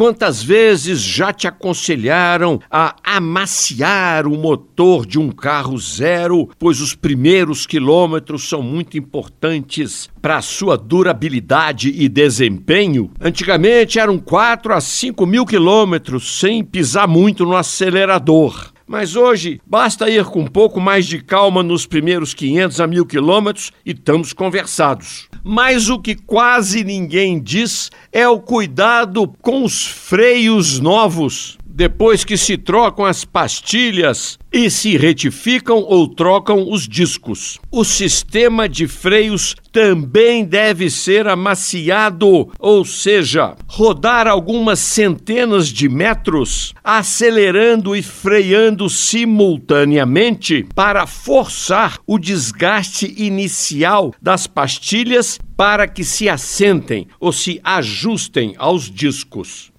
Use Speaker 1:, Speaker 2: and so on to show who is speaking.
Speaker 1: Quantas vezes já te aconselharam a amaciar o motor de um carro zero, pois os primeiros quilômetros são muito importantes para sua durabilidade e desempenho? Antigamente eram 4 a 5 mil quilômetros sem pisar muito no acelerador. Mas hoje basta ir com um pouco mais de calma nos primeiros 500 a mil quilômetros e estamos conversados. Mas o que quase ninguém diz é o cuidado com os freios novos depois que se trocam as pastilhas e se retificam ou trocam os discos. O sistema de freios também deve ser amaciado, ou seja, rodar algumas centenas de metros, acelerando e freando simultaneamente para forçar o desgaste inicial das pastilhas para que se assentem ou se ajustem aos discos.